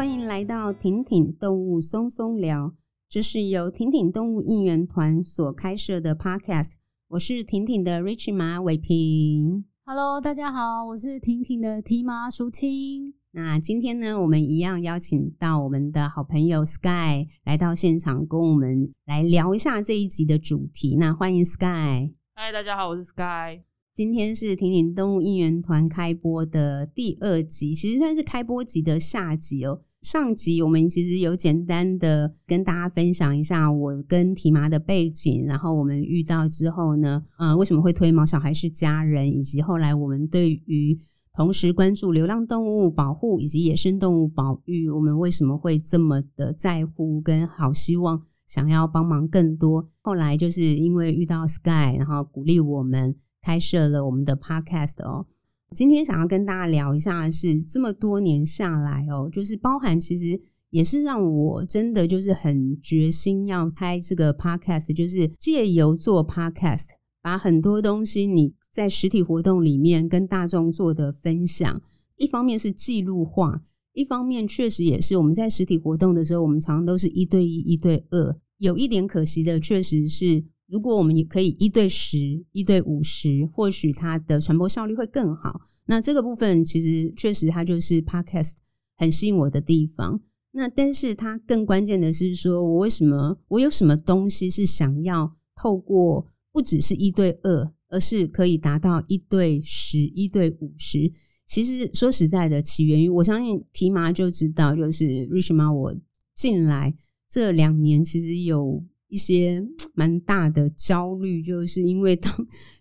欢迎来到婷婷动物松松聊，这是由婷婷动物应援团所开设的 Podcast。我是婷婷的 Rich 马伟平。Hello，大家好，我是婷婷的提妈淑清。那今天呢，我们一样邀请到我们的好朋友 Sky 来到现场，跟我们来聊一下这一集的主题。那欢迎 Sky。嗨，大家好，我是 Sky。今天是婷婷动物应援团开播的第二集，其实算是开播集的下集哦。上集我们其实有简单的跟大家分享一下我跟提麻的背景，然后我们遇到之后呢，呃，为什么会推毛小孩是家人，以及后来我们对于同时关注流浪动物保护以及野生动物保育，我们为什么会这么的在乎跟好希望想要帮忙更多。后来就是因为遇到 Sky，然后鼓励我们。开设了我们的 podcast 哦，今天想要跟大家聊一下的是这么多年下来哦，就是包含其实也是让我真的就是很决心要开这个 podcast，就是借由做 podcast，把很多东西你在实体活动里面跟大众做的分享，一方面是记录化，一方面确实也是我们在实体活动的时候，我们常常都是一对一、一对二，有一点可惜的确实是。如果我们也可以一对十、一对五十，或许它的传播效率会更好。那这个部分其实确实它就是 Podcast 很吸引我的地方。那但是它更关键的是说，我为什么我有什么东西是想要透过不只是一对二，而是可以达到一对十、一对五十。其实说实在的，起源于我相信提麻就知道，就是 Rich 妈我进来这两年，其实有。一些蛮大的焦虑，就是因为当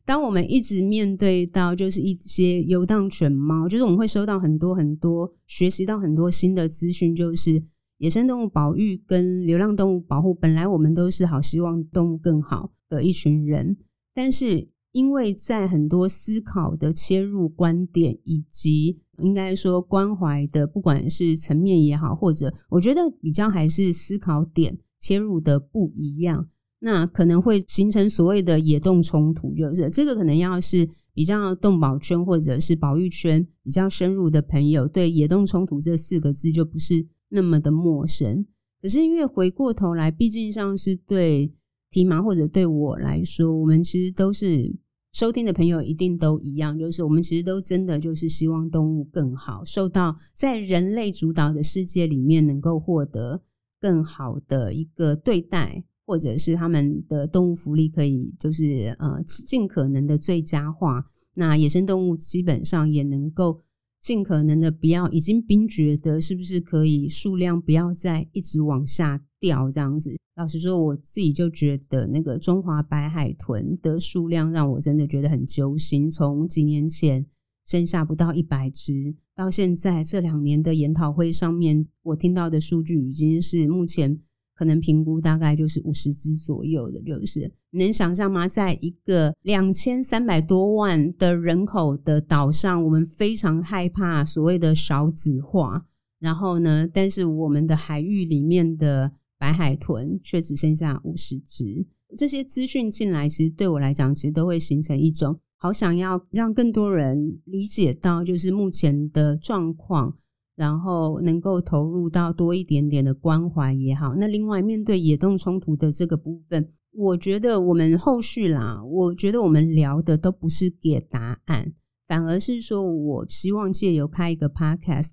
当我们一直面对到就是一些游荡犬猫，就是我们会收到很多很多，学习到很多新的资讯，就是野生动物保育跟流浪动物保护，本来我们都是好希望动物更好的一群人，但是因为在很多思考的切入观点以及应该说关怀的，不管是层面也好，或者我觉得比较还是思考点。切入的不一样，那可能会形成所谓的野动冲突，就是这个可能要是比较动保圈或者是保育圈比较深入的朋友，对野动冲突这四个字就不是那么的陌生。可是因为回过头来，毕竟像是对提麻或者对我来说，我们其实都是收听的朋友，一定都一样，就是我们其实都真的就是希望动物更好，受到在人类主导的世界里面能够获得。更好的一个对待，或者是他们的动物福利可以就是呃尽可能的最佳化。那野生动物基本上也能够尽可能的不要已经冰绝的，是不是可以数量不要再一直往下掉这样子？老实说，我自己就觉得那个中华白海豚的数量让我真的觉得很揪心。从几年前。剩下不到一百只，到现在这两年的研讨会上面，我听到的数据已经是目前可能评估大概就是五十只左右的，就是能想象吗？在一个两千三百多万的人口的岛上，我们非常害怕所谓的少子化，然后呢，但是我们的海域里面的白海豚却只剩下五十只，这些资讯进来，其实对我来讲，其实都会形成一种。好想要让更多人理解到，就是目前的状况，然后能够投入到多一点点的关怀也好。那另外，面对野动冲突的这个部分，我觉得我们后续啦，我觉得我们聊的都不是给答案，反而是说我希望借由开一个 podcast，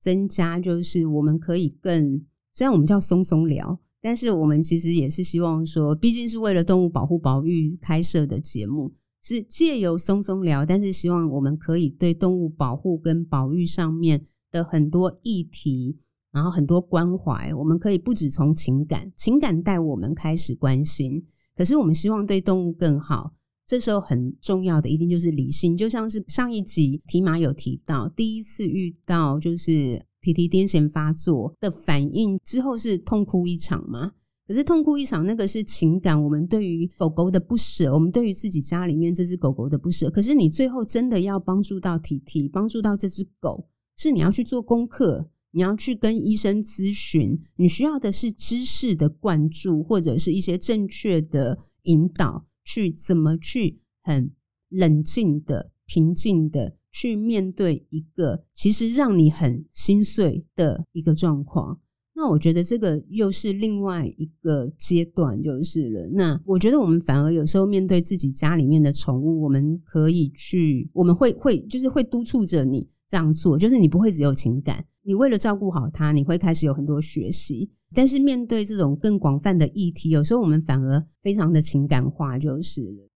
增加就是我们可以更，虽然我们叫松松聊，但是我们其实也是希望说，毕竟是为了动物保护保育开设的节目。是借由松松聊，但是希望我们可以对动物保护跟保育上面的很多议题，然后很多关怀，我们可以不只从情感，情感带我们开始关心。可是我们希望对动物更好，这时候很重要的一定就是理性。就像是上一集提马有提到，第一次遇到就是提提癫痫发作的反应之后是痛哭一场吗？可是痛哭一场，那个是情感。我们对于狗狗的不舍，我们对于自己家里面这只狗狗的不舍。可是你最后真的要帮助到提提，帮助到这只狗，是你要去做功课，你要去跟医生咨询，你需要的是知识的灌注，或者是一些正确的引导，去怎么去很冷静的、平静的去面对一个其实让你很心碎的一个状况。那我觉得这个又是另外一个阶段，就是了。那我觉得我们反而有时候面对自己家里面的宠物，我们可以去，我们会会就是会督促着你这样做，就是你不会只有情感，你为了照顾好它，你会开始有很多学习。但是面对这种更广泛的议题，有时候我们反而非常的情感化，就是了。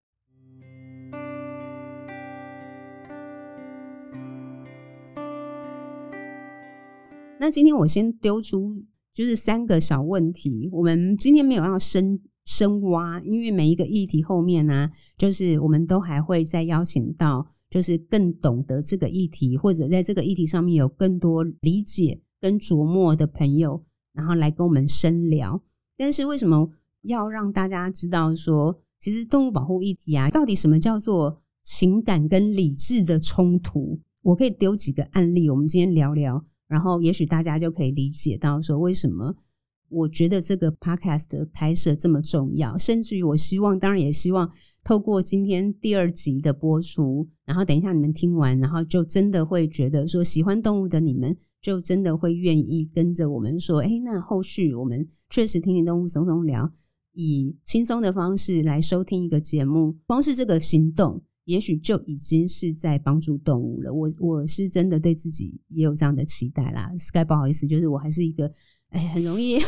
那今天我先丢出。就是三个小问题，我们今天没有要深深挖，因为每一个议题后面呢、就是我们都还会再邀请到，就是更懂得这个议题，或者在这个议题上面有更多理解跟琢磨的朋友，然后来跟我们深聊。但是为什么要让大家知道说，其实动物保护议题啊，到底什么叫做情感跟理智的冲突？我可以丢几个案例，我们今天聊聊。然后，也许大家就可以理解到说，为什么我觉得这个 podcast 的拍摄这么重要。甚至于，我希望，当然也希望透过今天第二集的播出，然后等一下你们听完，然后就真的会觉得说，喜欢动物的你们，就真的会愿意跟着我们说，哎，那后续我们确实听听动物松松聊，以轻松的方式来收听一个节目，光是这个行动。也许就已经是在帮助动物了。我我是真的对自己也有这样的期待啦。Sky，不好意思，就是我还是一个哎，很容易，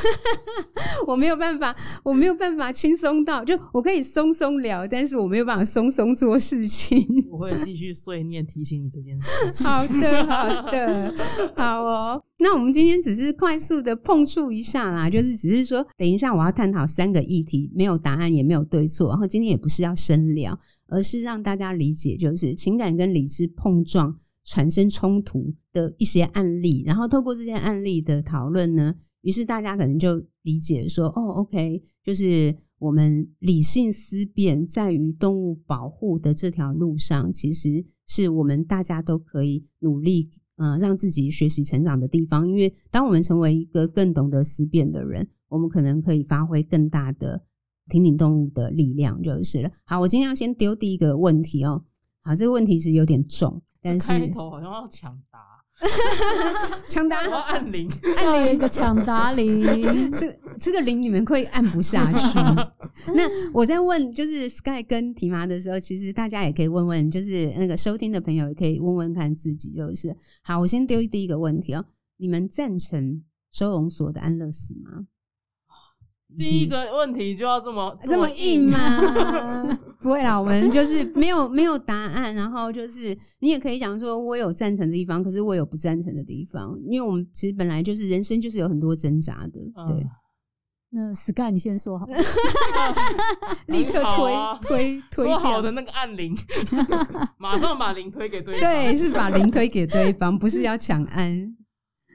我没有办法，我没有办法轻松到，就我可以松松聊，但是我没有办法松松做事情。我会继续碎念提醒你这件事情。好的，好的，好哦。那我们今天只是快速的碰触一下啦，就是只是说，等一下我要探讨三个议题，没有答案，也没有对错，然后今天也不是要深聊。而是让大家理解，就是情感跟理智碰撞产生冲突的一些案例，然后透过这些案例的讨论呢，于是大家可能就理解说，哦，OK，就是我们理性思辨在于动物保护的这条路上，其实是我们大家都可以努力，呃，让自己学习成长的地方。因为当我们成为一个更懂得思辨的人，我们可能可以发挥更大的。挺挺动物的力量就是了。好，我今天要先丢第一个问题哦。好，这个问题是有点重，但是开头好像要抢答，抢答，我要按铃，按了一个抢答铃，这这个铃你们会按不下去。那我在问，就是 Sky 跟提麻的时候，其实大家也可以问问，就是那个收听的朋友也可以问问看自己，就是好。我先丢第一个问题哦，你们赞成收容所的安乐死吗？第一个问题就要这么这么硬吗？不会啦，我们就是没有 没有答案，然后就是你也可以讲说，我有赞成的地方，可是我有不赞成的地方，因为我们其实本来就是人生就是有很多挣扎的。对，嗯、那 Sky 你先说好，立刻推、啊、推推说好的那个按铃，马上把铃推给对方，对，是把铃推给对方，不是要抢安。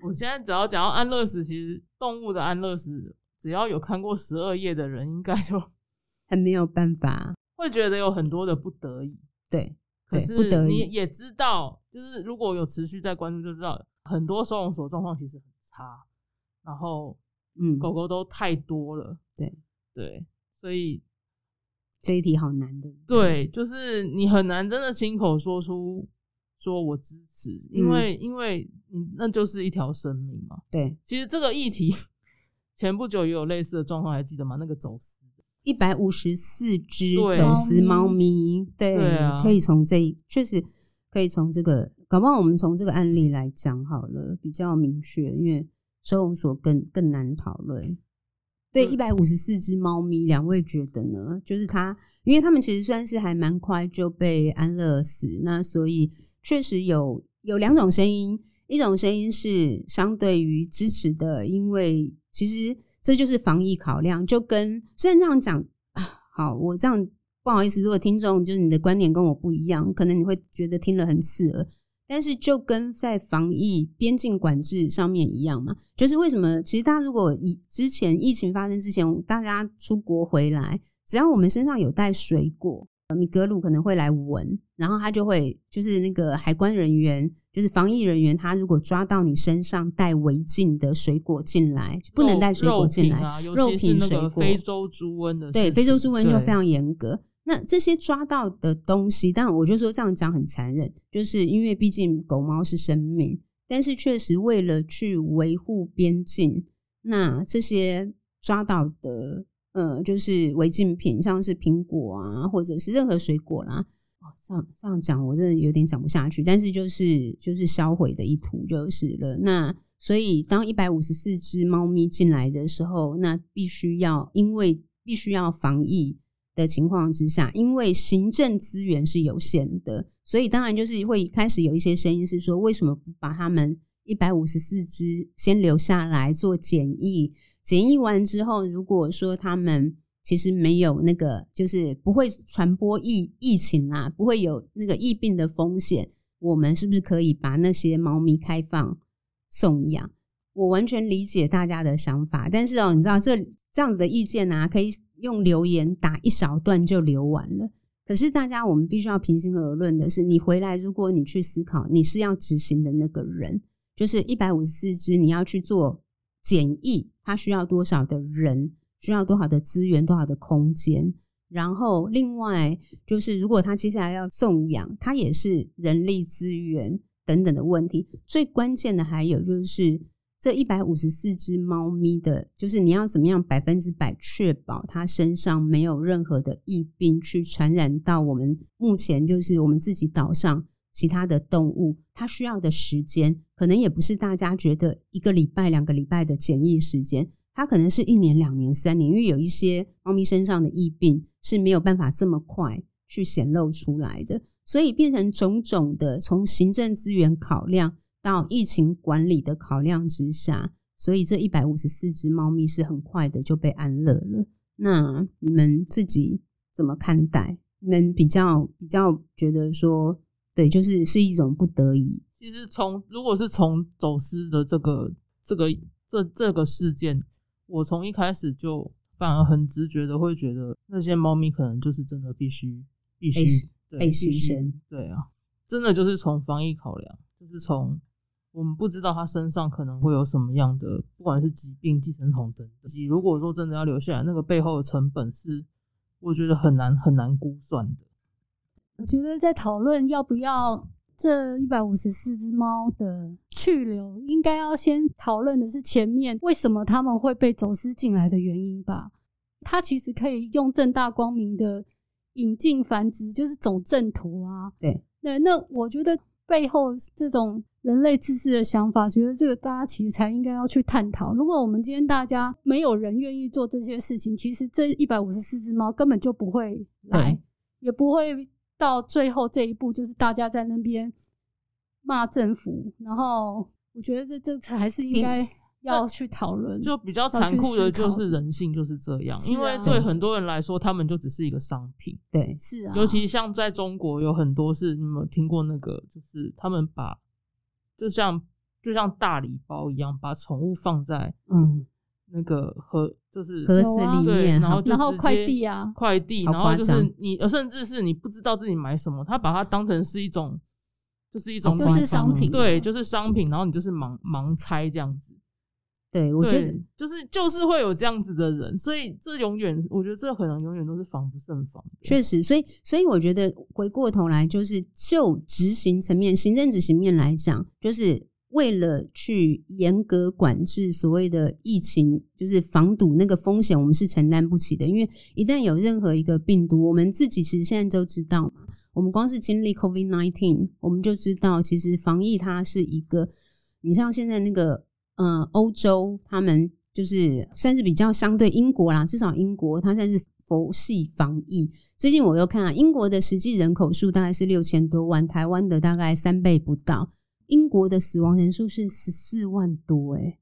我现在只要讲到安乐死，其实动物的安乐死。只要有看过十二页的人，应该就 很没有办法，会觉得有很多的不得已。对，可是你也知道，就是如果有持续在关注，就知道很多收容所状况其实很差，然后嗯，狗狗都太多了。对对，所以这一题好难的。对，就是你很难真的亲口说出说我支持，因为、嗯、因为你那就是一条生命嘛。对，其实这个议题。前不久也有类似的状况，还记得吗？那个走私一百五十四只走私猫咪，对，可以从这确实可以从这个，搞不好我们从这个案例来讲好了，比较明确，因为收容所更更难讨论。对，一百五十四只猫咪，两位觉得呢？就是它，因为他们其实算是还蛮快就被安乐死，那所以确实有有两种声音，一种声音是相对于支持的，因为。其实这就是防疫考量，就跟虽然这样讲，好，我这样不好意思，如果听众就是你的观点跟我不一样，可能你会觉得听了很刺耳，但是就跟在防疫边境管制上面一样嘛，就是为什么？其实大家如果以之前疫情发生之前，大家出国回来，只要我们身上有带水果，米格鲁可能会来闻，然后他就会就是那个海关人员。就是防疫人员，他如果抓到你身上带违禁的水果进来，不能带水果进来，肉品、水果。非洲猪瘟的，对非洲猪瘟就非常严格。那这些抓到的东西，当然我就说这样讲很残忍，就是因为毕竟狗猫是生命，但是确实为了去维护边境，那这些抓到的，呃，就是违禁品，像是苹果啊，或者是任何水果啦，哦，这样这样讲我真的有点讲不下去，但是就是就是销毁的意图就是了。那所以当一百五十四只猫咪进来的时候，那必须要因为必须要防疫。的情况之下，因为行政资源是有限的，所以当然就是会开始有一些声音是说，为什么不把他们一百五十四只先留下来做检疫？检疫完之后，如果说他们其实没有那个，就是不会传播疫疫情啦，不会有那个疫病的风险，我们是不是可以把那些猫咪开放送养？我完全理解大家的想法，但是哦，你知道这这样子的意见啊，可以。用留言打一小段就留完了。可是大家，我们必须要平心而论的是，你回来，如果你去思考，你是要执行的那个人，就是一百五十四只，你要去做检疫，它需要多少的人，需要多少的资源，多少的空间。然后另外就是，如果他接下来要送养，它也是人力资源等等的问题。最关键的还有就是。这一百五十四只猫咪的，就是你要怎么样百分之百确保它身上没有任何的疫病去传染到我们目前就是我们自己岛上其他的动物，它需要的时间可能也不是大家觉得一个礼拜、两个礼拜的检疫时间，它可能是一年、两年、三年，因为有一些猫咪身上的疫病是没有办法这么快去显露出来的，所以变成种种的从行政资源考量。到疫情管理的考量之下，所以这一百五十四只猫咪是很快的就被安乐了。那你们自己怎么看待？你们比较比较觉得说，对，就是是一种不得已。其实从如果是从走私的这个这个这这个事件，我从一开始就反而很直觉的会觉得那些猫咪可能就是真的必须必须被牺牲。对啊，真的就是从防疫考量，就是从。我们不知道它身上可能会有什么样的，不管是疾病、寄生虫等等。如果说真的要留下来，那个背后的成本是，我觉得很难很难估算的。我觉得在讨论要不要这一百五十四只猫的去留，应该要先讨论的是前面为什么他们会被走私进来的原因吧。它其实可以用正大光明的引进繁殖，就是走正途啊。对对，那我觉得背后这种。人类自私的想法，觉得这个大家其实才应该要去探讨。如果我们今天大家没有人愿意做这些事情，其实这一百五十四只猫根本就不会来，嗯，也不会到最后这一步，就是大家在那边骂政府。然后，我觉得这这才是应该要去讨论。就比较残酷的就是人性就是这样，啊，因为对很多人来说，他们就只是一个商品。对，是啊。尤其像在中国，有很多是你有没有听过那个，就是他们把。就像就像大礼包一样，把宠物放在嗯那个盒，就是盒子里面，然后就然后快递啊，快递，然后就是你，甚至是你不知道自己买什么，他把它当成是一种，就是一种就是商品，对，就是商品，然后你就是盲盲猜这样子。对，我觉得就是就是会有这样子的人，所以这永远，我觉得这可能永远都是防不胜防。确实，所以所以我觉得回过头来，就是就执行层面、行政执行面来讲，就是为了去严格管制所谓的疫情，就是防堵那个风险，我们是承担不起的。因为一旦有任何一个病毒，我们自己其实现在都知道嘛，我们光是经历 COVID-19，我们就知道，其实防疫它是一个，你像现在那个。嗯，欧洲他们就是算是比较相对英国啦，至少英国它算是佛系防疫。最近我又看啊英国的实际人口数大概是六千多万，台湾的大概三倍不到。英国的死亡人数是十四万多，诶，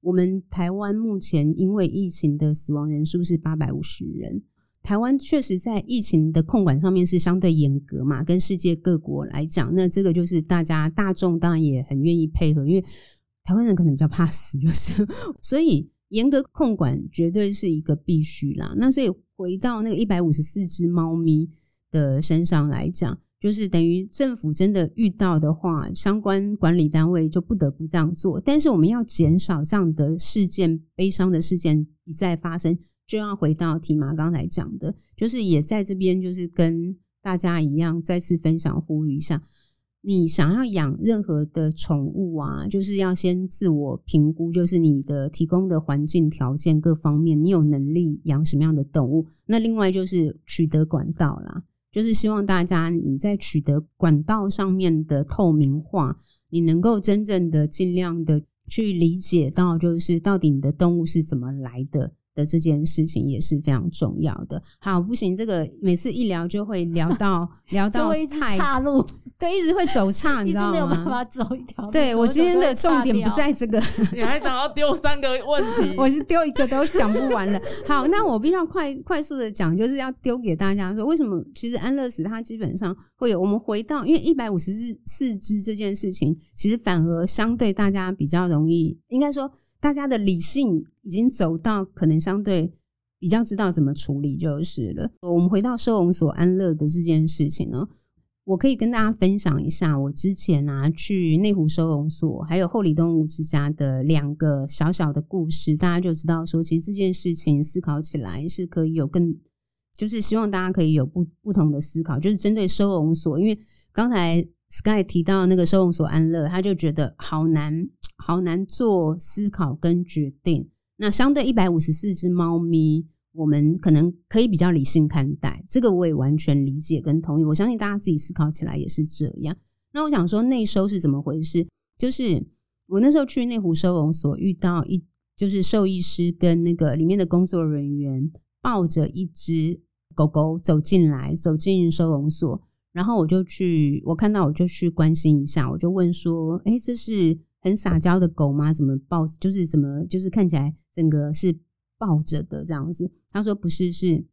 我们台湾目前因为疫情的死亡人数是八百五十人。台湾确实在疫情的控管上面是相对严格嘛，跟世界各国来讲，那这个就是大家大众当然也很愿意配合，因为。台湾人可能比较怕死，就是所以严格控管绝对是一个必须啦。那所以回到那个一百五十四只猫咪的身上来讲，就是等于政府真的遇到的话，相关管理单位就不得不这样做。但是我们要减少这样的事件、悲伤的事件一再发生，就要回到提玛刚才讲的，就是也在这边，就是跟大家一样，再次分享呼吁一下。你想要养任何的宠物啊，就是要先自我评估，就是你的提供的环境条件各方面，你有能力养什么样的动物。那另外就是取得管道啦，就是希望大家你在取得管道上面的透明化，你能够真正的尽量的去理解到，就是到底你的动物是怎么来的。的这件事情也是非常重要的。好，不行，这个每次一聊就会聊到 聊到太岔路，对，一直会走岔，你知道吗？没有办法走一条。对，我今天的重点不在这个，你还想要丢三个问题？我是丢一个都讲不完了。好，那我必须要快快速的讲，就是要丢给大家说，为什么其实安乐死它基本上会有。我们回到，因为一百五十四只这件事情，其实反而相对大家比较容易，应该说。大家的理性已经走到可能相对比较知道怎么处理就是了。我们回到收容所安乐的这件事情呢，我可以跟大家分享一下我之前啊去内湖收容所还有后里动物之家的两个小小的故事，大家就知道说，其实这件事情思考起来是可以有更，就是希望大家可以有不不同的思考，就是针对收容所，因为刚才 Sky 提到那个收容所安乐，他就觉得好难。好难做思考跟决定。那相对一百五十四只猫咪，我们可能可以比较理性看待。这个我也完全理解跟同意。我相信大家自己思考起来也是这样。那我想说内收是怎么回事？就是我那时候去内湖收容所，遇到一就是兽医师跟那个里面的工作人员抱着一只狗狗走进来，走进收容所，然后我就去，我看到我就去关心一下，我就问说：“诶，这是？”很撒娇的狗吗？怎么抱？就是怎么？就是看起来整个是抱着的这样子。他说不是，是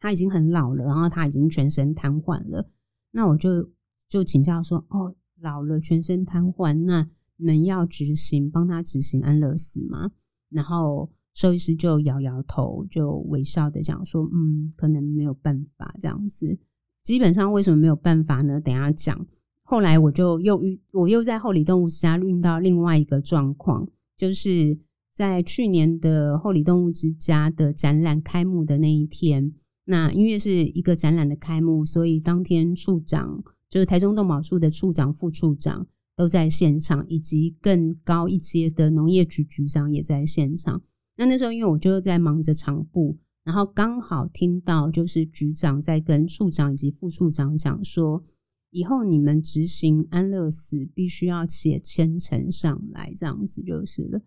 他已经很老了，然后他已经全身瘫痪了。那我就就请教说：哦，老了，全身瘫痪，那你们要执行帮他执行安乐死吗？然后兽医师就摇摇头，就微笑的讲说：嗯，可能没有办法这样子。基本上为什么没有办法呢？等下讲。后来我就又遇，我又在后里动物之家遇到另外一个状况，就是在去年的后里动物之家的展览开幕的那一天，那因为是一个展览的开幕，所以当天处长就是台中动保处的处长、副处长都在现场，以及更高一阶的农业局局长也在现场。那那时候因为我就在忙着场部，然后刚好听到就是局长在跟处长以及副处长讲说。以后你们执行安乐死，必须要写签呈上来，这样子就是了。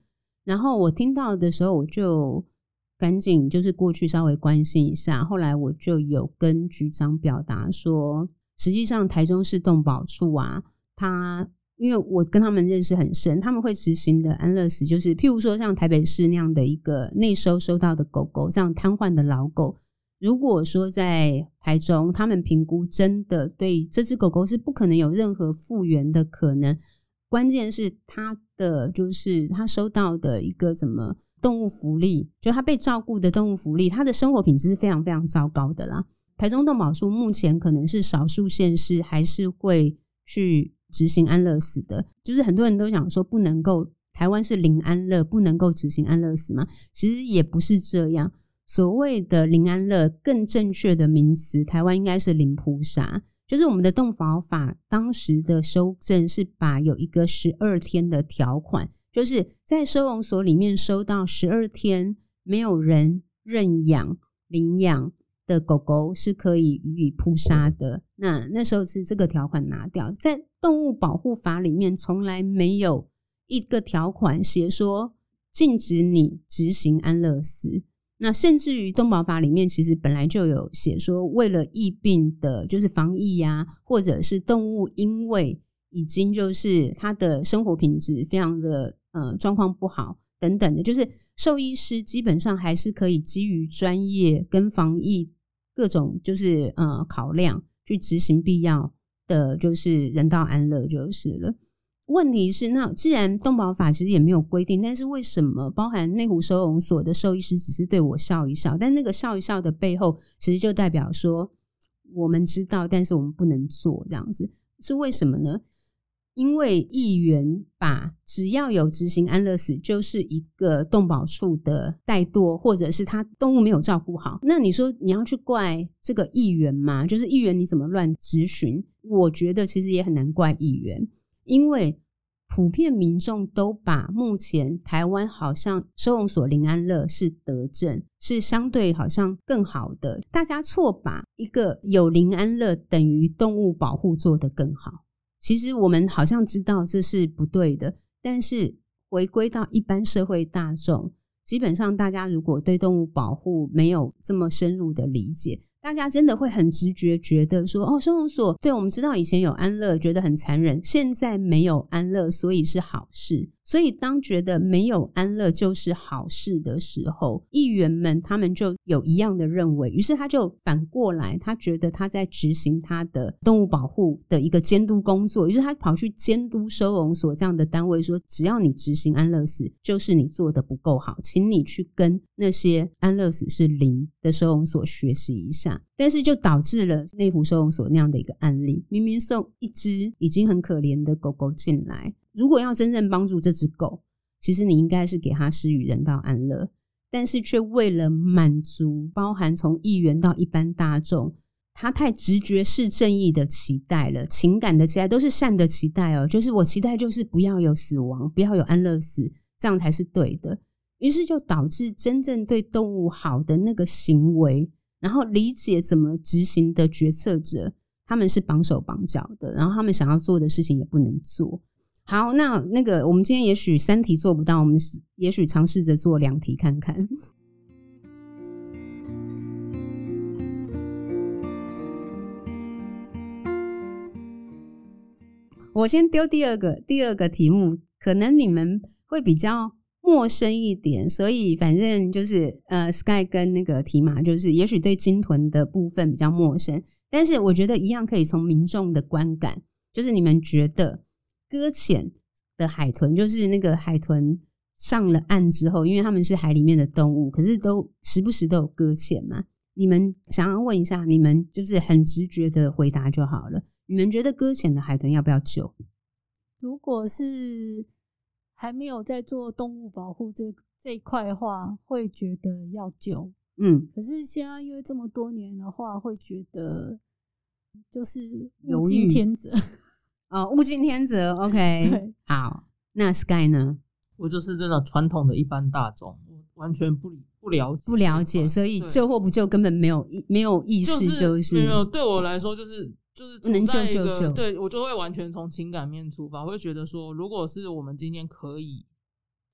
然后我听到的时候，我就赶紧就是过去稍微关心一下。后来我就有跟局长表达说，实际上台中市动保处啊，他因为我跟他们认识很深，他们会执行的安乐死，就是譬如说像台北市那样的一个内收收到的狗狗，像瘫痪的老狗。如果说在台中，他们评估真的对这只狗狗是不可能有任何复原的可能，关键是它的就是它收到的一个什么动物福利，就它被照顾的动物福利，它的生活品质是非常非常糟糕的啦。台中动保处目前可能是少数县市还是会去执行安乐死的，就是很多人都想说不能够，台湾是零安乐，不能够执行安乐死嘛，其实也不是这样。所谓的零安乐，更正确的名词，台湾应该是零扑杀。就是我们的动保法当时的修正是把有一个十二天的条款，就是在收容所里面收到十二天没有人认养领养的狗狗是可以予以扑杀的。那那时候是这个条款拿掉，在动物保护法里面从来没有一个条款写说禁止你执行安乐死。那甚至于动保法里面，其实本来就有写说，为了疫病的，就是防疫呀、或者是动物因为已经就是它的生活品质非常的呃状况不好等等的，就是兽医师基本上还是可以基于专业跟防疫各种就是呃考量去执行必要的就是人道安乐就是了。问题是，那既然动保法其实也没有规定，但是为什么包含内湖收容所的兽医师只是对我笑一笑？但那个笑一笑的背后，其实就代表说我们知道，但是我们不能做这样子，是为什么呢？因为议员把只要有执行安乐死，就是一个动保处的怠惰，或者是他动物没有照顾好。那你说你要去怪这个议员吗？就是议员你怎么乱质询？我觉得其实也很难怪议员，因为普遍民众都把目前台湾好像收容所林安乐是德政，是相对好像更好的。大家错把一个有林安乐等于动物保护做得更好。其实我们好像知道这是不对的，但是回归到一般社会大众，基本上大家如果对动物保护没有这么深入的理解。大家真的会很直觉觉得说，哦，收容所，对，我们知道以前有安乐，觉得很残忍，现在没有安乐，所以是好事。所以当觉得没有安乐就是好事的时候，议员们他们就有一样的认为，于是他就反过来，他觉得他在执行他的动物保护的一个监督工作，于是他跑去监督收容所这样的单位，说只要你执行安乐死，就是你做的不够好，请你去跟那些安乐死是零的收容所学习一下。但是就导致了内湖收容所那样的一个案例，明明送一只已经很可怜的狗狗进来，如果要真正帮助这只狗，其实你应该是给它施予人道安乐，但是却为了满足包含从议员到一般大众，他太直觉是正义的期待了，情感的期待都是善的期待哦，就是我期待就是不要有死亡，不要有安乐死，这样才是对的，于是就导致真正对动物好的那个行为。然后理解怎么执行的决策者，他们是绑手绑脚的，然后他们想要做的事情也不能做。好，那那个我们今天也许三题做不到，我们也许尝试着做两题看看。我先丢第二个，第二个题目，可能你们会比较。陌生一点，所以反正就是呃，Sky 跟那个提马，就是也许对鲸豚的部分比较陌生，但是我觉得一样可以从民众的观感，就是你们觉得搁浅的海豚，就是那个海豚上了岸之后，因为他们是海里面的动物，可是都时不时都有搁浅嘛。你们想要问一下，你们就是很直觉的回答就好了。你们觉得搁浅的海豚要不要救？如果是。还没有在做动物保护这这一块的话，会觉得要救，嗯。可是现在因为这么多年的话，会觉得就是物竞天择 哦，物竞天择。OK，对，好。那 Sky 呢？我就是真的传统的一般大众，完全不理不了解，不了解，所以救或不救根本没有没有意识，就是、就是、没有。对我来说，就是。就是能救就救，对，我就会完全从情感面出发，我会觉得说，如果是我们今天可以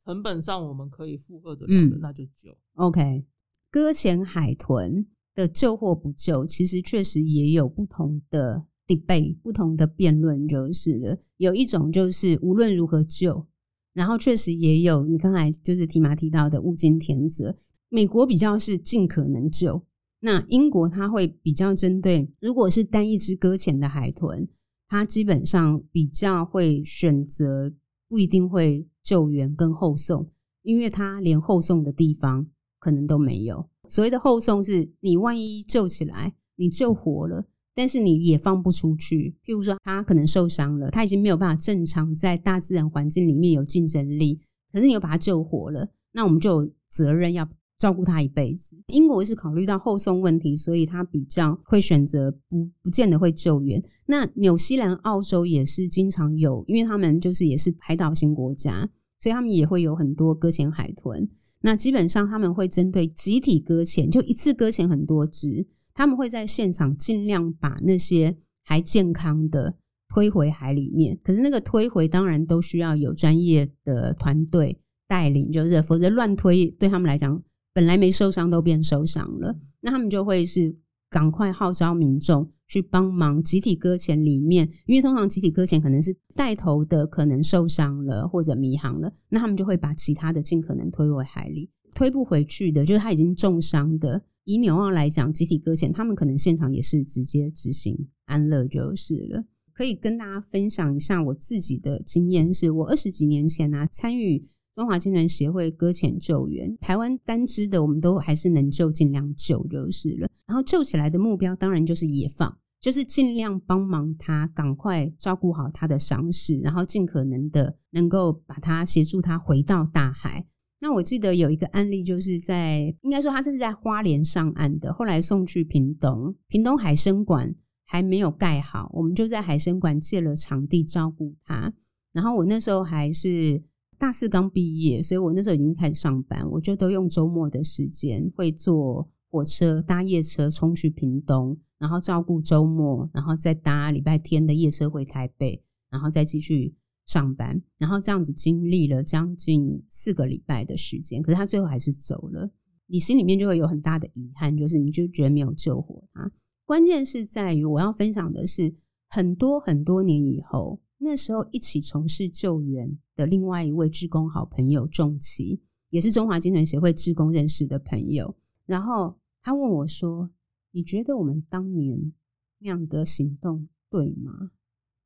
成本上我们可以负荷的，嗯，那就救。OK，搁浅海豚的救或不救，其实确实也有不同的 debate，不同的辩论，就是的。有一种就是无论如何救，然后确实也有你刚才就是提马提到的物竞天择，美国比较是尽可能救。那英国它会比较针对，如果是单一只搁浅的海豚，它基本上比较会选择不一定会救援跟后送，因为它连后送的地方可能都没有。所谓的后送是你万一救起来，你救活了，但是你也放不出去。譬如说，它可能受伤了，它已经没有办法正常在大自然环境里面有竞争力，可是你又把它救活了，那我们就有责任要。照顾他一辈子。英国是考虑到后送问题，所以他比较会选择不不见得会救援。那纽西兰、澳洲也是经常有，因为他们就是也是海岛型国家，所以他们也会有很多搁浅海豚。那基本上他们会针对集体搁浅，就一次搁浅很多只，他们会在现场尽量把那些还健康的推回海里面。可是那个推回当然都需要有专业的团队带领，就是否则乱推对他们来讲。本来没受伤都变受伤了，那他们就会是赶快号召民众去帮忙集体搁浅里面，因为通常集体搁浅可能是带头的可能受伤了或者迷航了，那他们就会把其他的尽可能推回海里，推不回去的，就是他已经重伤的。以纽澳来讲，集体搁浅，他们可能现场也是直接执行安乐就是了。可以跟大家分享一下我自己的经验，是我二十几年前啊参与。中华鲸豚协会搁浅救援，台湾单支的我们都还是能救，尽量救就是了。然后救起来的目标当然就是野放，就是尽量帮忙他，赶快照顾好他的伤势，然后尽可能的能够把他协助他回到大海。那我记得有一个案例，就是在应该说他是在花莲上岸的，后来送去屏东，屏东海生馆还没有盖好，我们就在海生馆借了场地照顾他。然后我那时候还是大四刚毕业，所以我那时候已经开始上班，我就都用周末的时间会坐火车搭夜车冲去屏东。然后照顾周末，然后再搭礼拜天的夜车回台北，然后再继续上班，然后这样子经历了将近四个礼拜的时间。可是他最后还是走了，你心里面就会有很大的遗憾，就是你就觉得没有救活他。关键是在于我要分享的是，很多很多年以后，那时候一起从事救援的另外一位志工好朋友仲奇，也是中华精神协会志工认识的朋友，然后他问我说。你觉得我们当年那样的行动对吗？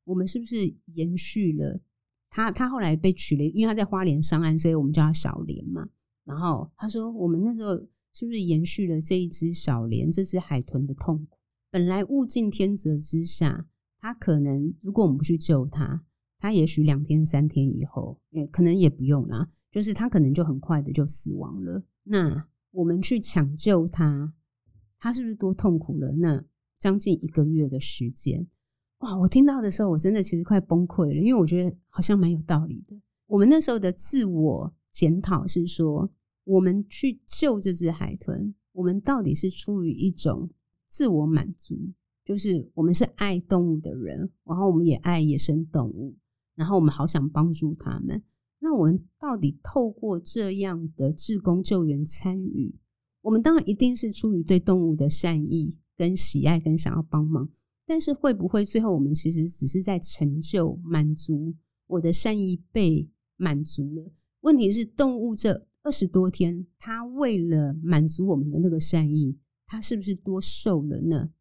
我们是不是延续了他？他后来被取了，因为他在花莲上岸，所以我们叫他小莲嘛。然后他说，我们那时候是不是延续了这一只小莲这只海豚的痛苦？本来物竞天择之下，他可能如果我们不去救他，他也许两天三天以后，也可能也不用啦，就是他可能就很快的就死亡了。那我们去抢救他。他是不是多痛苦了？那将近一个月的时间，哇！我听到的时候，我真的其实快崩溃了，因为我觉得好像蛮有道理的。我们那时候的自我检讨是说，我们去救这只海豚，我们到底是出于一种自我满足，就是我们是爱动物的人，然后我们也爱野生动物，然后我们好想帮助他们。那我们到底透过这样的志工救援参与？我们当然一定是出于对动物的善意、跟喜爱、跟想要帮忙，但是会不会最后我们其实只是在成就、满足我的善意被满足了？问题是，动物这二十多天，它为了满足我们的那个善意，它是不是多受了呢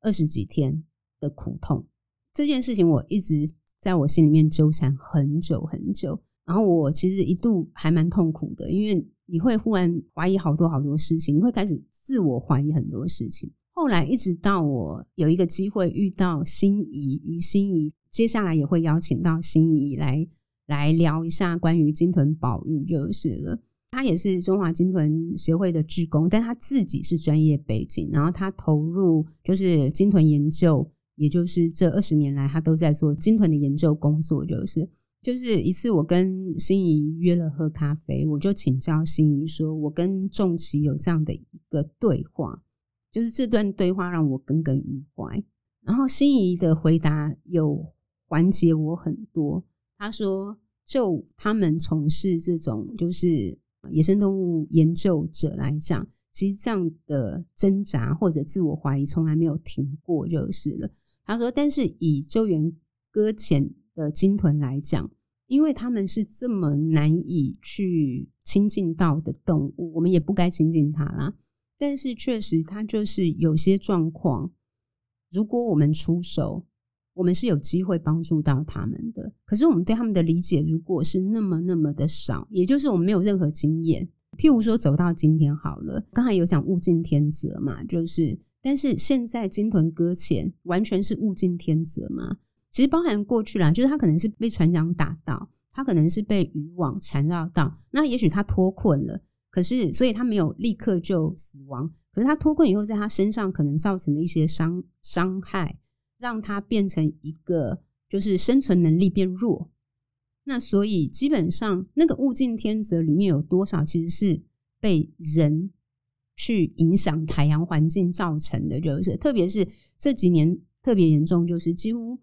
二十几天的苦痛？这件事情我一直在我心里面纠缠很久很久，然后我其实一度还蛮痛苦的，因为。你会忽然怀疑好多好多事情，你会开始自我怀疑很多事情。后来一直到我有一个机会遇到心怡于心怡，接下来也会邀请到心怡来来聊一下关于金豚宝玉就是了。他也是中华金豚协会的志工，但他自己是专业背景，然后他投入就是金豚研究，也就是这二十年来他都在做金豚的研究工作，就是。就是一次，我跟心怡约了喝咖啡，我就请教心怡说，我跟仲奇有这样的一个对话，就是这段对话让我耿耿于怀。然后心怡的回答有缓解我很多。他说，就他们从事这种就是野生动物研究者来讲，其实这样的挣扎或者自我怀疑从来没有停过，就是了。他说，但是以救援搁浅的鲸豚来讲，因为他们是这么难以去亲近到的动物，我们也不该亲近它啦。但是确实，它就是有些状况，如果我们出手，我们是有机会帮助到他们的。可是我们对他们的理解，如果是那么那么的少，也就是我们没有任何经验。譬如说，走到今天好了，刚才有讲物竞天择嘛，就是，但是现在鲸豚搁浅，完全是物竞天择嘛。其实包含过去啦，就是他可能是被船长打到，他可能是被渔网缠绕到，那也许他脱困了，可是所以他没有立刻就死亡，可是他脱困以后，在他身上可能造成了一些伤伤害，让它变成一个就是生存能力变弱。那所以基本上那个物竞天择里面有多少其实是被人去影响海洋环境造成的，就是特别是这几年特别严重，就是几乎。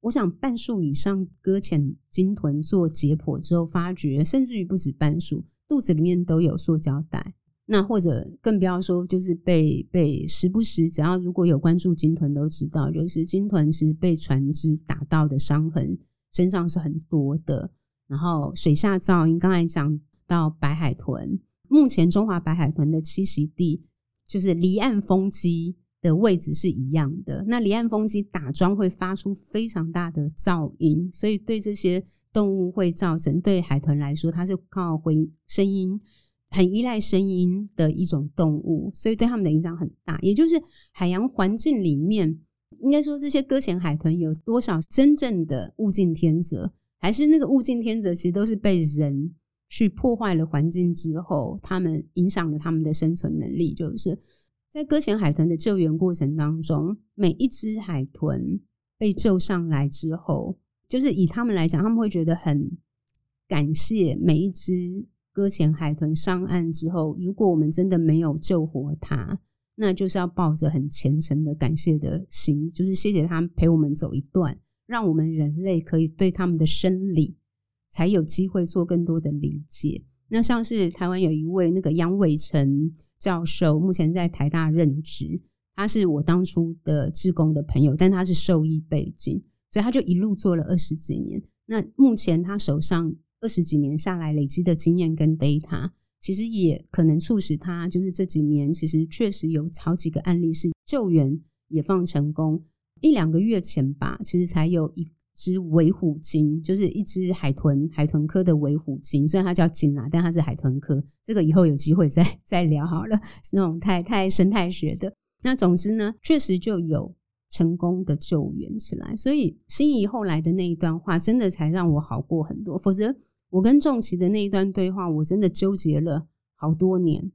我想半数以上搁浅鲸豚做解剖之后，发觉甚至于不止半数，肚子里面都有塑胶袋。那或者更不要说，就是被被时不时，只要如果有关注鲸豚都知道，就是鲸豚其实被船只打到的伤痕身上是很多的。然后水下噪音，刚才讲到白海豚，目前中华白海豚的栖息地就是离岸风机。的位置是一样的。那离岸风机打桩会发出非常大的噪音，所以对这些动物会造成，对海豚来说，它是靠回声音，很依赖声音的一种动物，所以对它们的影响很大。也就是海洋环境里面应该说，这些搁浅海豚有多少真正的物竞天择，还是那个物竞天择其实都是被人去破坏了环境之后，他们影响了他们的生存能力。就是在搁浅海豚的救援过程当中，每一只海豚被救上来之后，就是以他们来讲，他们会觉得很感谢每一只搁浅海豚上岸之后，如果我们真的没有救活它。那就是要抱着很虔诚的感谢的心，就是谢谢他陪我们走一段，让我们人类可以对他们的生理才有机会做更多的理解。那像是台湾有一位那个杨伟成教授，目前在台大任职，他是我当初的志工的朋友，但他是兽医背景，所以他就一路做了二十几年。那目前他手上二十几年下来累积的经验跟 data。其实也可能促使他，就是这几年其实确实有好几个案例是救援也放成功。一两个月前吧，其实才有一只尾虎鲸，就是一只海豚，海豚科的尾虎鲸，虽然它叫鲸啊，但它是海豚科。这个以后有机会再再聊好了，是那种太太生态学的。那总之呢，确实就有成功的救援起来。所以心仪后来的那一段话，真的才让我好过很多，否则。我跟仲琪的那一段对话，我真的纠结了好多年，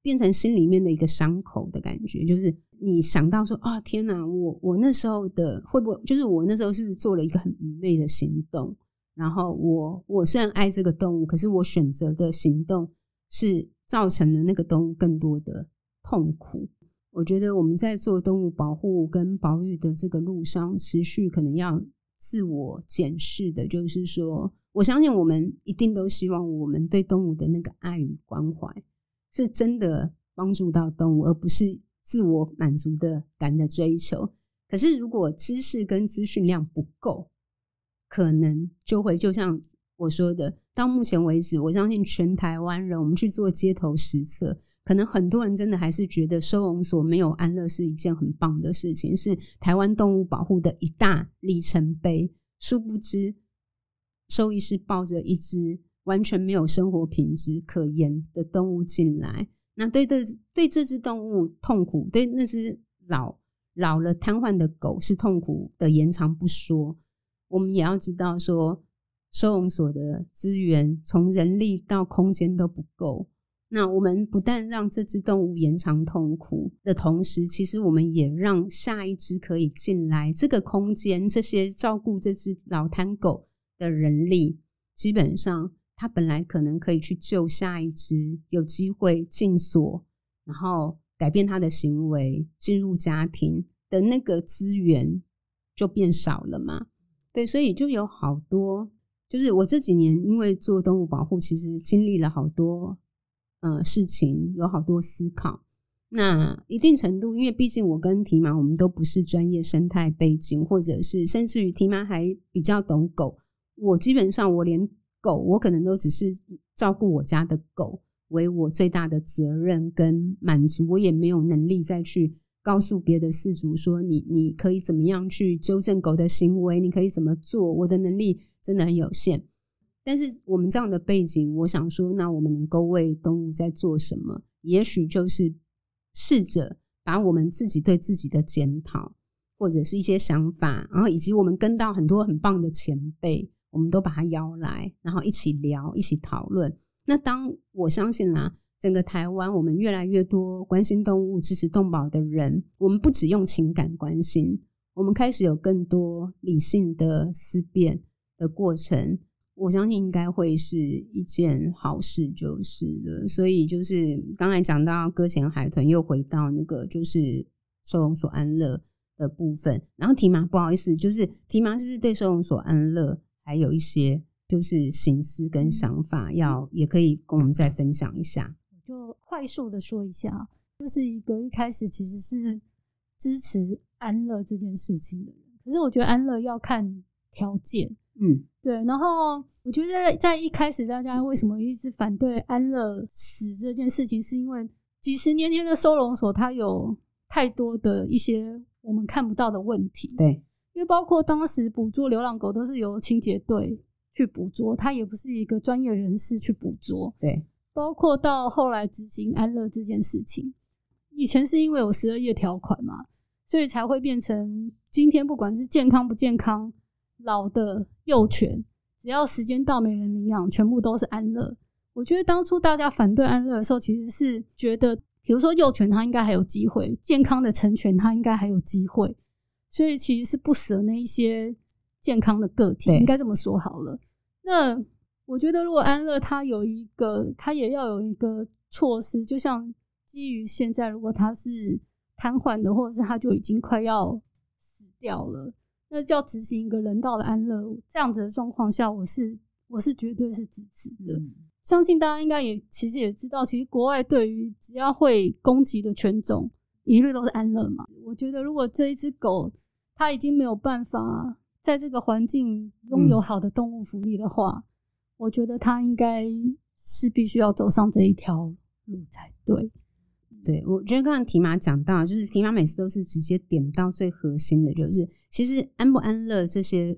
变成心里面的一个伤口的感觉。就是你想到说啊，天哪，我我那时候的会不会，就是我那时候是不是做了一个很愚昧的行动？然后我我虽然爱这个动物，可是我选择的行动是造成了那个动物更多的痛苦。我觉得我们在做动物保护跟保育的这个路上，持续可能要自我检视的，就是说。我相信我们一定都希望我们对动物的那个爱与关怀，是真的帮助到动物，而不是自我满足的感的追求。可是如果知识跟资讯量不够，可能就会就像我说的，到目前为止，我相信全台湾人，我们去做街头实测，可能很多人真的还是觉得收容所没有安乐是一件很棒的事情，是台湾动物保护的一大里程碑。殊不知。兽医师抱着一只完全没有生活品质可言的动物进来，那对这对这只动物痛苦，对那只老老了瘫痪的狗是痛苦的延长不说，我们也要知道说，收容所的资源从人力到空间都不够。那我们不但让这只动物延长痛苦的同时，其实我们也让下一只可以进来这个空间，这些照顾这只老瘫狗。的人力，基本上他本来可能可以去救下一只，有机会进所，然后改变他的行为，进入家庭的那个资源就变少了嘛？对，所以就有好多，就是我这几年因为做动物保护，其实经历了好多呃事情，有好多思考。那一定程度，因为毕竟我跟提玛我们都不是专业生态背景，或者是甚至于提玛还比较懂狗。我基本上，我连狗，我可能都只是照顾我家的狗为我最大的责任跟满足，我也没有能力再去告诉别的饲主说你你可以怎么样去纠正狗的行为，你可以怎么做，我的能力真的很有限。但是我们这样的背景，我想说，那我们能够为动物在做什么？也许就是试着把我们自己对自己的检讨，或者是一些想法，然后以及我们跟到很多很棒的前辈。我们都把他邀来，然后一起聊，一起讨论。那当我相信啦，整个台湾，我们越来越多关心动物、支持动保的人，我们不只用情感关心，我们开始有更多理性的思辨的过程。我相信应该会是一件好事，就是了。所以就是刚才讲到搁浅海豚，又回到那个就是收容所安乐的部分。然后提玛，不好意思，就是提玛是不是对收容所安乐？还有一些就是心思跟想法，要也可以跟我们再分享一下。就快速的说一下，就是一个一开始其实是支持安乐这件事情的人，可是我觉得安乐要看条件，嗯，对。然后我觉得在一开始大家为什么一直反对安乐死这件事情，是因为几十年前的收容所它有太多的一些我们看不到的问题，对。因为包括当时捕捉流浪狗都是由清洁队去捕捉，他也不是一个专业人士去捕捉。对，包括到后来执行安乐这件事情，以前是因为有十二页条款嘛，所以才会变成今天不管是健康不健康，老的幼犬，只要时间到没人领养，全部都是安乐。我觉得当初大家反对安乐的时候，其实是觉得，比如说幼犬它应该还有机会，健康的成犬它应该还有机会，所以其实是不舍那一些健康的个体，应该这么说好了。那我觉得如果安乐它有一个，它也要有一个措施，就像基于现在，如果它是瘫痪的，或者是它就已经快要死掉了，那就要执行一个人道的安乐，这样子的状况下，我是我是绝对是支持的。嗯相信大家应该也其实也知道，其实国外对于只要会攻击的犬种，一律都是安乐嘛。我觉得如果这一只狗它已经没有办法在这个环境拥有好的动物福利的话，嗯、我觉得他应该是必须要走上这一条路才对。对，我觉得刚刚提玛讲到，就是提玛每次都是直接点到最核心的，就是其实安不安乐这些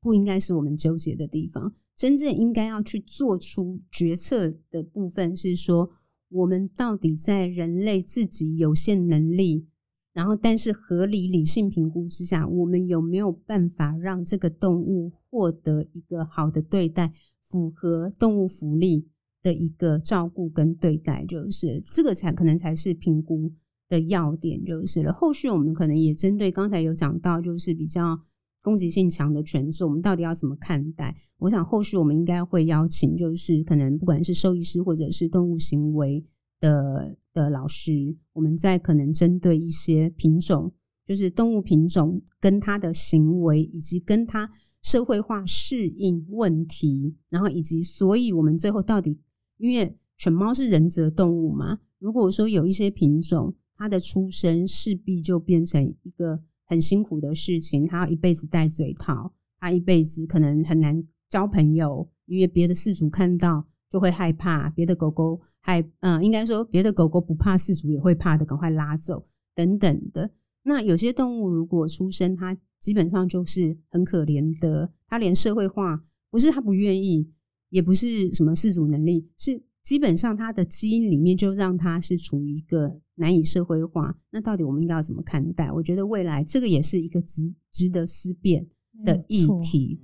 不应该是我们纠结的地方。真正应该要去做出决策的部分是说，我们到底在人类自己有限能力，然后但是合理理性评估之下，我们有没有办法让这个动物获得一个好的对待，符合动物福利的一个照顾跟对待，就是这个才可能才是评估的要点，就是了。后续我们可能也针对刚才有讲到，就是比较。攻击性强的犬只，我们到底要怎么看待？我想后续我们应该会邀请，就是可能不管是兽医师或者是动物行为的的老师，我们在可能针对一些品种，就是动物品种跟它的行为，以及跟它社会化适应问题，然后以及所以我们最后到底，因为犬猫是人择动物嘛，如果说有一些品种，它的出生势必就变成一个。很辛苦的事情，他要一辈子戴嘴套，他一辈子可能很难交朋友，因为别的饲主看到就会害怕，别的狗狗害，嗯，应该说别的狗狗不怕，饲主也会怕的，赶快拉走等等的。那有些动物如果出生，它基本上就是很可怜的，它连社会化不是它不愿意，也不是什么饲主能力，是。基本上，它的基因里面就让它是处于一个难以社会化。那到底我们应该要怎么看待？我觉得未来这个也是一个值值得思辨的议题。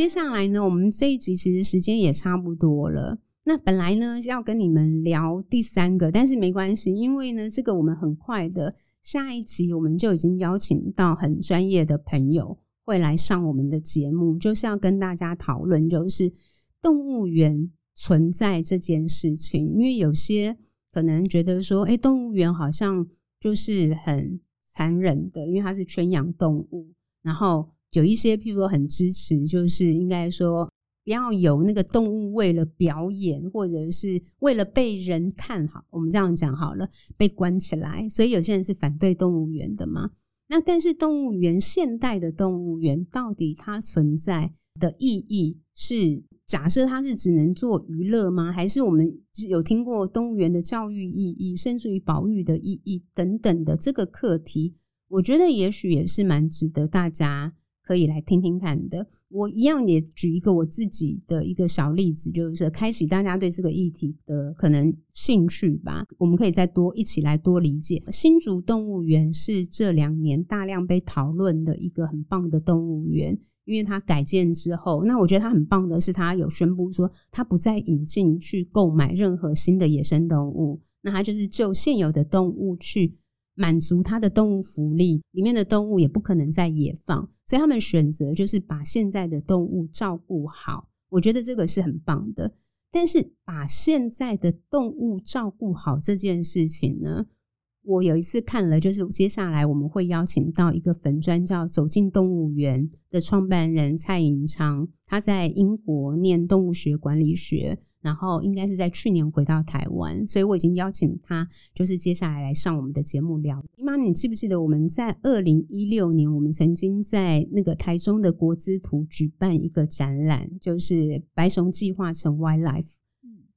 接下来呢，我们这一集其实时间也差不多了。那本来呢要跟你们聊第三个，但是没关系，因为呢这个我们很快的下一集我们就已经邀请到很专业的朋友。会来上我们的节目，就是要跟大家讨论，就是动物园存在这件事情。因为有些可能觉得说，哎，动物园好像就是很残忍的，因为它是圈养动物。然后有一些，譬如说很支持，就是应该说不要有那个动物为了表演，或者是为了被人看好，我们这样讲好了，被关起来。所以有些人是反对动物园的嘛。那但是动物园，现代的动物园到底它存在的意义是假设它是只能做娱乐吗？还是我们有听过动物园的教育意义，甚至于保育的意义等等的这个课题？我觉得也许也是蛮值得大家可以来听听看的。我一样也举一个我自己的一个小例子，就是开启大家对这个议题的可能兴趣吧。我们可以再多一起来多理解。新竹动物园是这两年大量被讨论的一个很棒的动物园，因为它改建之后，那我觉得它很棒的是，它有宣布说它不再引进去购买任何新的野生动物，那它就是就现有的动物去。满足它的动物福利，里面的动物也不可能再野放，所以他们选择就是把现在的动物照顾好。我觉得这个是很棒的。但是把现在的动物照顾好这件事情呢，我有一次看了，就是接下来我们会邀请到一个粉专叫“走进动物园”的创办人蔡盈昌，他在英国念动物学管理学。然后应该是在去年回到台湾，所以我已经邀请他，就是接下来来上我们的节目聊。姨妈，你记不记得我们在二零一六年，我们曾经在那个台中的国资图举办一个展览，就是白熊计划成 Wildlife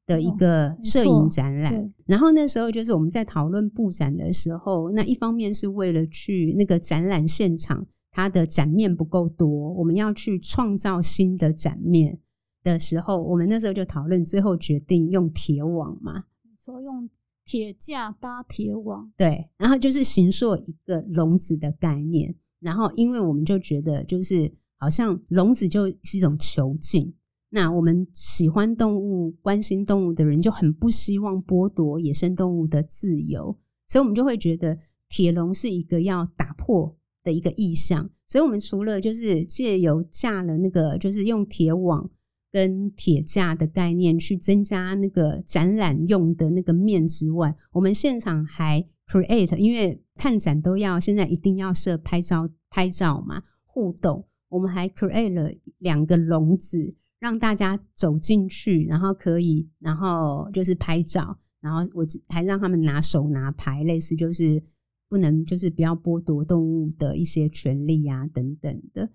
的一个摄影展览。然后那时候就是我们在讨论布展的时候，那一方面是为了去那个展览现场，它的展面不够多，我们要去创造新的展面。的时候，我们那时候就讨论，最后决定用铁网嘛，说用铁架搭铁网，对，然后就是形塑一个笼子的概念。然后，因为我们就觉得，就是好像笼子就是一种囚禁。那我们喜欢动物、关心动物的人就很不希望剥夺野生动物的自由，所以我们就会觉得铁笼是一个要打破的一个意象。所以，我们除了就是借由架了那个，就是用铁网跟铁架的概念去增加那个展览用的那个面之外，我们现场还 create，因为看展都要现在一定要设拍照拍照嘛，互动，我们还 create 了两个笼子。让大家走进去，然后可以，然后就是拍照，然后我还让他们拿手拿牌，类似就是不能，就是不要剥夺动物的一些权利啊等等的。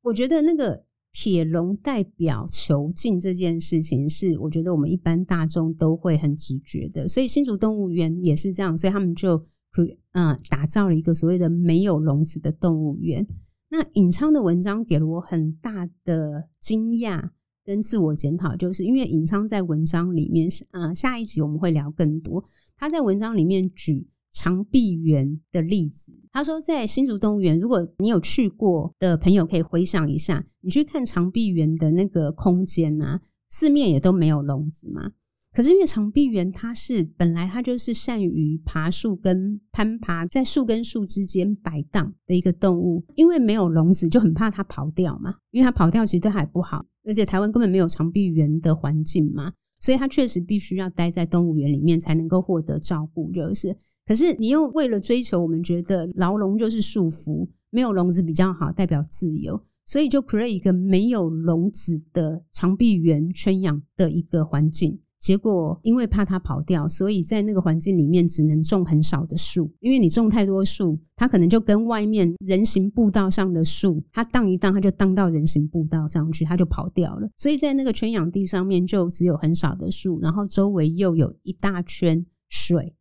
我觉得那个铁笼代表囚禁这件事情，是我觉得我们一般大众都会很直觉的，所以新竹动物园也是这样，所以他们就可嗯打造了一个所谓的没有笼子的动物园。那尹昌的文章给了我很大的惊讶。跟自我检讨，就是因为尹昌在文章里面，呃，下一集我们会聊更多。他在文章里面举长臂猿的例子，他说在新竹动物园，如果你有去过的朋友，可以回想一下，你去看长臂猿的那个空间啊，四面也都没有笼子嘛。可是因为长臂猿它是本来它就是善于爬树跟攀爬，在树跟树之间摆荡的一个动物，因为没有笼子，就很怕它跑掉嘛。因为它跑掉其实都还不好。而且台湾根本没有长臂猿的环境嘛，所以它确实必须要待在动物园里面才能够获得照顾。就是，可是你又为了追求我们觉得牢笼就是束缚，没有笼子比较好，代表自由，所以就 create 一个没有笼子的长臂猿圈养的一个环境。结果，因为怕它跑掉，所以在那个环境里面只能种很少的树。因为你种太多树，它可能就跟外面人行步道上的树，它荡一荡，它就荡到人行步道上去，它就跑掉了。所以在那个圈养地上面，就只有很少的树，然后周围又有一大圈水。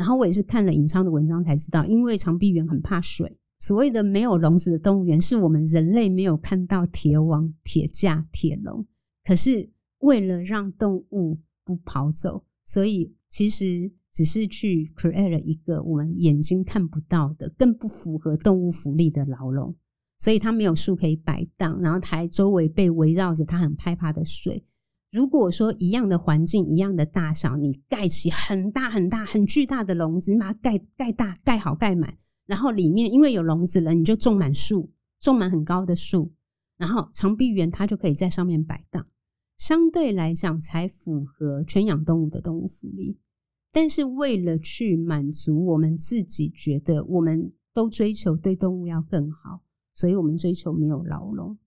然后我也是看了尹昌的文章才知道，因为长臂猿很怕水。所谓的没有笼子的动物园，是我们人类没有看到铁网、铁架、铁笼，可是为了让动物不跑走，所以其实只是去 create 了一个我们眼睛看不到的、更不符合动物福利的牢笼。所以它没有树可以摆荡，然后它还周围被围绕着它很害怕的水。如果说一样的环境、一样的大小，你盖起很大很大很巨大的笼子，你把它盖盖大、盖好、盖满，然后里面因为有笼子了，你就种满树，种满很高的树，然后长臂猿它就可以在上面摆荡。相对来讲，才符合圈养动物的动物福利。但是，为了去满足我们自己，觉得我们都追求对动物要更好，所以我们追求没有牢笼。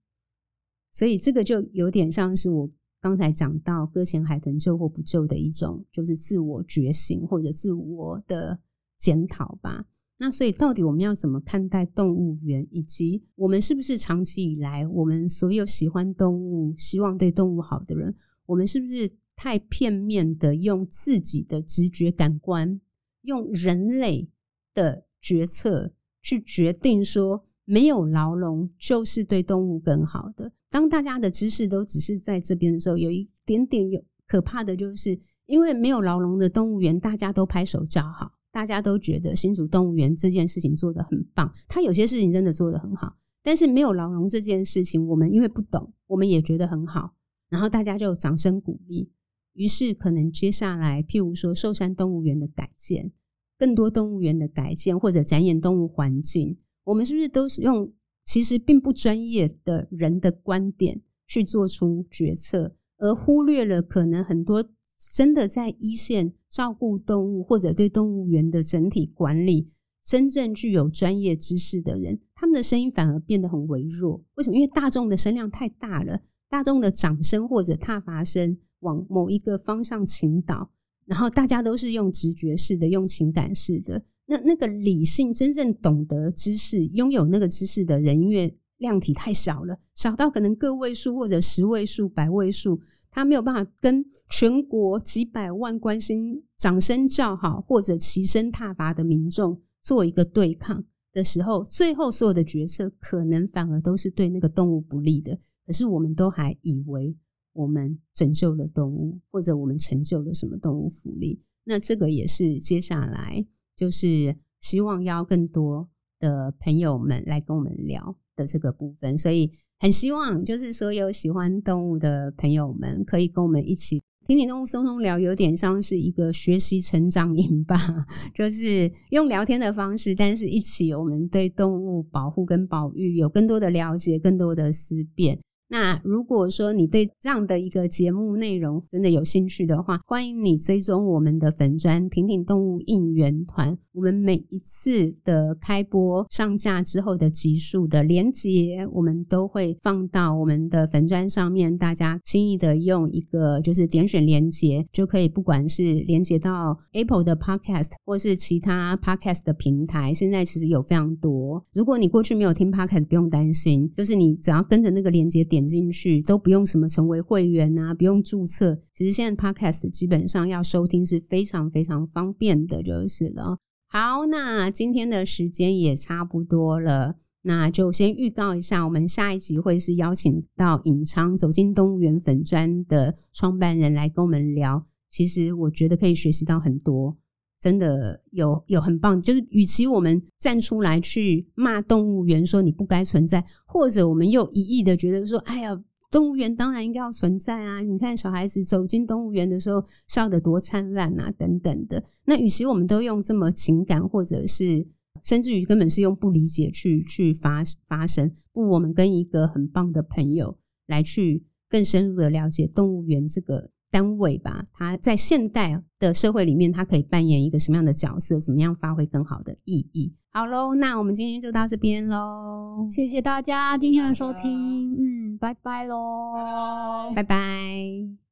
所以，这个就有点像是我刚才讲到搁浅海豚救或不救的一种，就是自我觉醒或者自我的检讨吧。那所以，到底我们要怎么看待动物园，以及我们是不是长期以来，我们所有喜欢动物、希望对动物好的人，我们是不是太片面的用自己的直觉感官，用人类的决策去决定说没有牢笼就是对动物更好的？当大家的知识都只是在这边的时候，有一点点有可怕的就是，因为没有牢笼的动物园，大家都拍手叫好。大家都觉得新竹动物园这件事情做得很棒，他有些事情真的做得很好，但是没有牢笼这件事情，我们因为不懂，我们也觉得很好，然后大家就掌声鼓励，于是可能接下来，譬如说寿山动物园的改建，更多动物园的改建或者展演动物环境，我们是不是都是用其实并不专业的人的观点去做出决策，而忽略了可能很多。真的在一线照顾动物或者对动物园的整体管理，真正具有专业知识的人，他们的声音反而变得很微弱。为什么？因为大众的声量太大了，大众的掌声或者踏伐声往某一个方向倾倒，然后大家都是用直觉式的、用情感式的。那那个理性真正懂得知识、拥有那个知识的人，因为量体太少了，少到可能个位数或者十位数、百位数。他没有办法跟全国几百万关心、掌声叫好或者齐声踏伐的民众做一个对抗的时候，最后所有的决策可能反而都是对那个动物不利的。可是我们都还以为我们拯救了动物，或者我们成就了什么动物福利。那这个也是接下来就是希望邀更多的朋友们来跟我们聊的这个部分。所以很希望就是所有喜欢动物的朋友们可以跟我们一起。挺挺动物松松聊，有点像是一个学习成长营吧，就是用聊天的方式，但是一起我们对动物保护跟保育有更多的了解，更多的思辨。那如果说你对这样的一个节目内容真的有兴趣的话，欢迎你追踪我们的粉专“婷婷动物应援团”。我们每一次的开播上架之后的集数的连接，我们都会放到我们的粉专上面，大家轻易的用一个就是点选连接就可以，不管是连接到 Apple 的 Podcast 或是其他 Podcast 的平台，现在其实有非常多。如果你过去没有听 Podcast，不用担心，就是你只要跟着那个连接点。进去都不用什么成为会员啊，不用注册。其实现在 Podcast 基本上要收听是非常非常方便的，就是了。好，那今天的时间也差不多了，那就先预告一下，我们下一集会是邀请到引昌走进动物园粉专的创办人来跟我们聊。其实我觉得可以学习到很多。真的有有很棒，就是与其我们站出来去骂动物园说你不该存在，或者我们又一意的觉得说，哎呀，动物园当然应该要存在啊！你看小孩子走进动物园的时候笑得多灿烂啊，等等的。那与其我们都用这么情感，或者是甚至于根本是用不理解去去发发声，不如我们跟一个很棒的朋友来去更深入的了解动物园这个。单位吧，它在现代的社会里面，它可以扮演一个什么样的角色？怎么样发挥更好的意义？好喽，那我们今天就到这边喽，谢谢大家今天的收听，嗯，拜拜喽，拜拜。